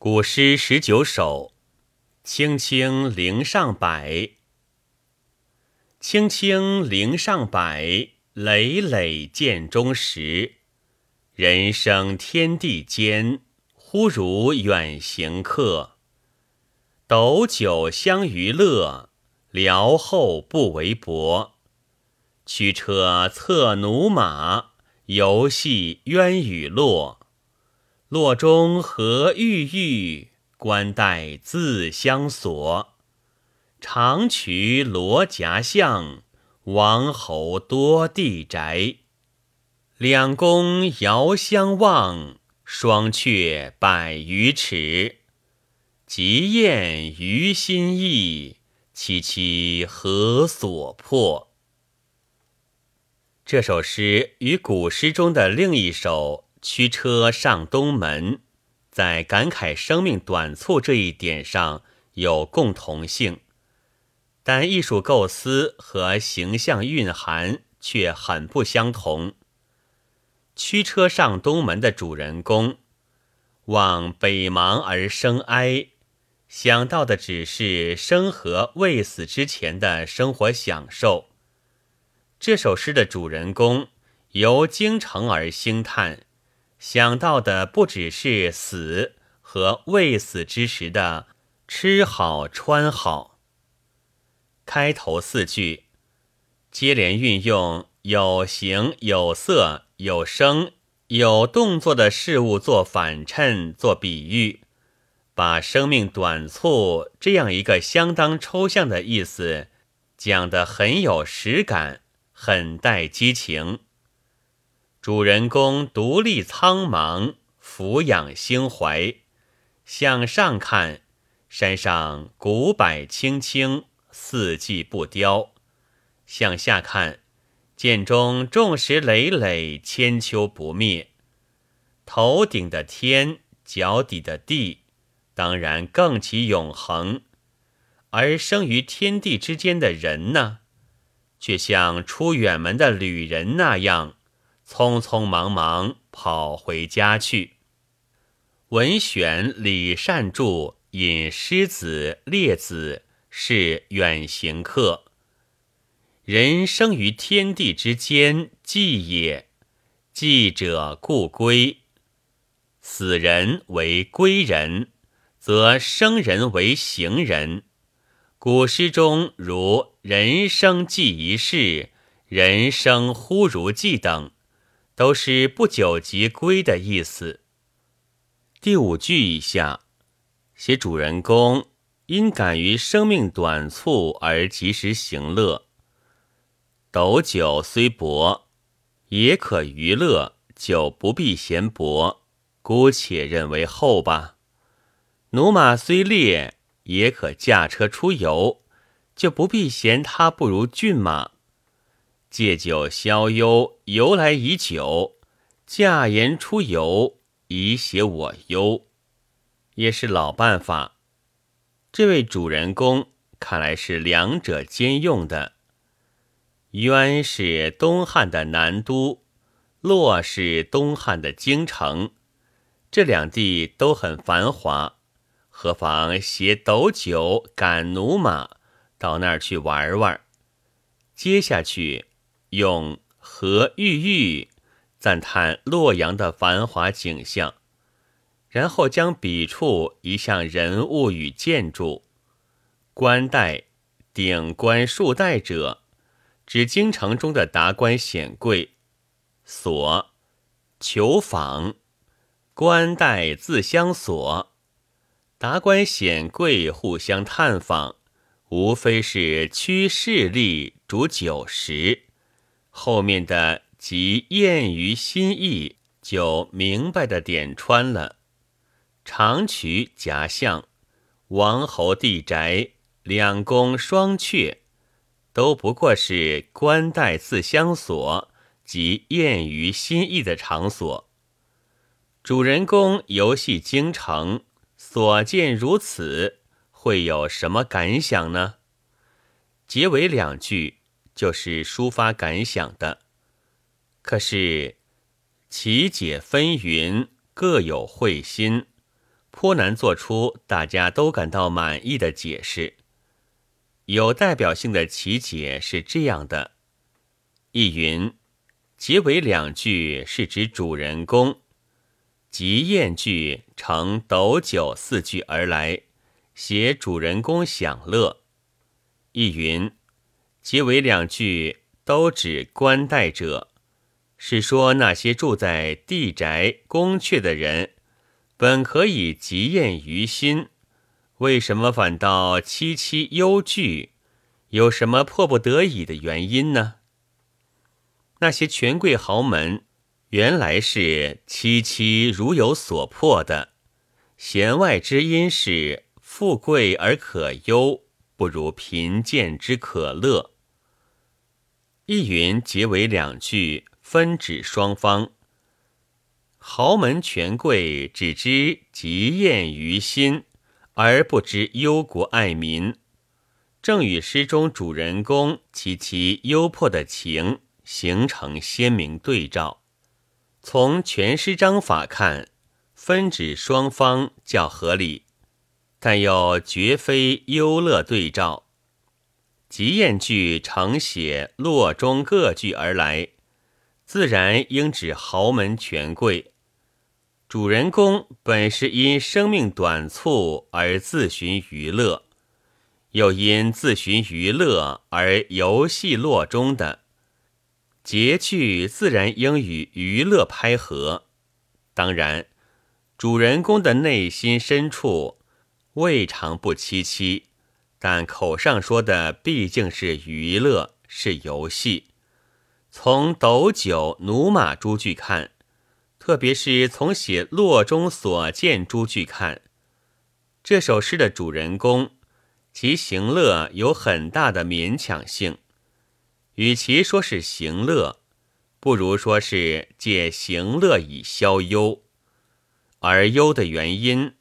古诗十九首，青青陵上柏。青青陵上柏，累累涧中石。人生天地间，忽如远行客。斗酒相娱乐，聊后不为薄。驱车策驽马，游戏鸳与落。洛中何郁郁，关带自相锁。长渠罗夹巷，王侯多地宅。两宫遥相望，双阙百余尺。极宴于心意，凄凄何所迫？这首诗与古诗中的另一首。驱车上东门，在感慨生命短促这一点上有共同性，但艺术构思和形象蕴含却很不相同。驱车上东门的主人公望北邙而生哀，想到的只是生和未死之前的生活享受。这首诗的主人公由京城而兴叹。想到的不只是死和未死之时的吃好穿好。开头四句接连运用有形有色有声有动作的事物做反衬做比喻，把生命短促这样一个相当抽象的意思讲得很有实感，很带激情。主人公独立苍茫，俯仰心怀，向上看，山上古柏青青，四季不凋；向下看，涧中众石累累，千秋不灭。头顶的天，脚底的地，当然更其永恒；而生于天地之间的人呢，却像出远门的旅人那样。匆匆忙忙跑回家去。文选李善注引狮子列子是远行客。人生于天地之间，寄也。寄者故归。死人为归人，则生人为行人。古诗中如“人生寄一世”“人生忽如寄”等。都是不久即归的意思。第五句以下，写主人公因感于生命短促而及时行乐。斗酒虽薄，也可娱乐；酒不必嫌薄，姑且认为厚吧。驽马虽劣，也可驾车出游，就不必嫌它不如骏马。借酒消忧，由来已久；驾言出游，以写我忧，也是老办法。这位主人公看来是两者兼用的。渊是东汉的南都，洛是东汉的京城，这两地都很繁华，何妨携斗酒赶驽马到那儿去玩玩？接下去。用何郁郁赞叹洛阳的繁华景象，然后将笔触移向人物与建筑。冠带顶冠束带者，指京城中的达官显贵。所求访，冠带自相锁。达官显贵互相探访，无非是趋势力、逐酒食。后面的即艳于心意，就明白的点穿了。长渠夹巷，王侯地宅，两宫双阙，都不过是冠带自相锁，即艳于心意的场所。主人公游戏京城，所见如此，会有什么感想呢？结尾两句。就是抒发感想的，可是其解纷纭，各有会心，颇难做出大家都感到满意的解释。有代表性的奇解是这样的：一云，结尾两句是指主人公，即宴句乘斗酒四句而来，写主人公享乐；一云，结尾两句都指官待者，是说那些住在地宅宫阙的人。本可以极厌于心，为什么反倒凄凄忧惧？有什么迫不得已的原因呢？那些权贵豪门原来是凄凄如有所迫的，弦外之音是富贵而可忧，不如贫贱之可乐。一云结为两句，分指双方。豪门权贵只知极厌于心，而不知忧国爱民，正与诗中主人公及其忧迫的情形成鲜明对照。从全诗章法看，分指双方较合理，但又绝非忧乐对照。极厌句承写洛中各句而来，自然应指豪门权贵。主人公本是因生命短促而自寻娱乐，又因自寻娱乐而游戏洛中的结句，自然应与娱乐拍合。当然，主人公的内心深处未尝不凄凄，但口上说的毕竟是娱乐，是游戏。从斗酒、驽马诸句看。特别是从写洛中所见诸句看，这首诗的主人公其行乐有很大的勉强性。与其说是行乐，不如说是借行乐以消忧。而忧的原因，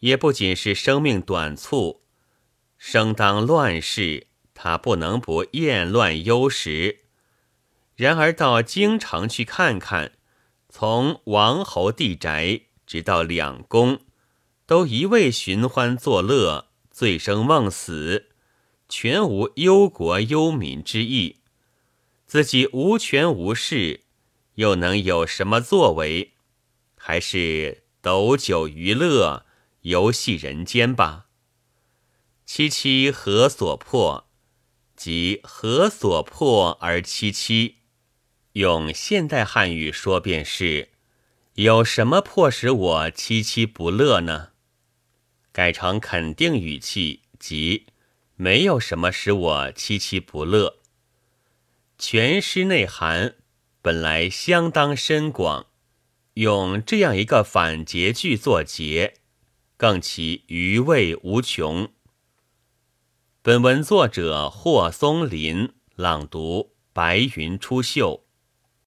也不仅是生命短促，生当乱世，他不能不厌乱忧时。然而到京城去看看。从王侯地宅直到两宫，都一味寻欢作乐、醉生梦死，全无忧国忧民之意。自己无权无势，又能有什么作为？还是斗酒娱乐、游戏人间吧。凄凄何所迫？即何所迫而凄凄？用现代汉语说便是：有什么迫使我凄凄不乐呢？改成肯定语气，即没有什么使我凄凄不乐。全诗内涵本来相当深广，用这样一个反结句作结，更其余味无穷。本文作者霍松林朗读，白云出岫。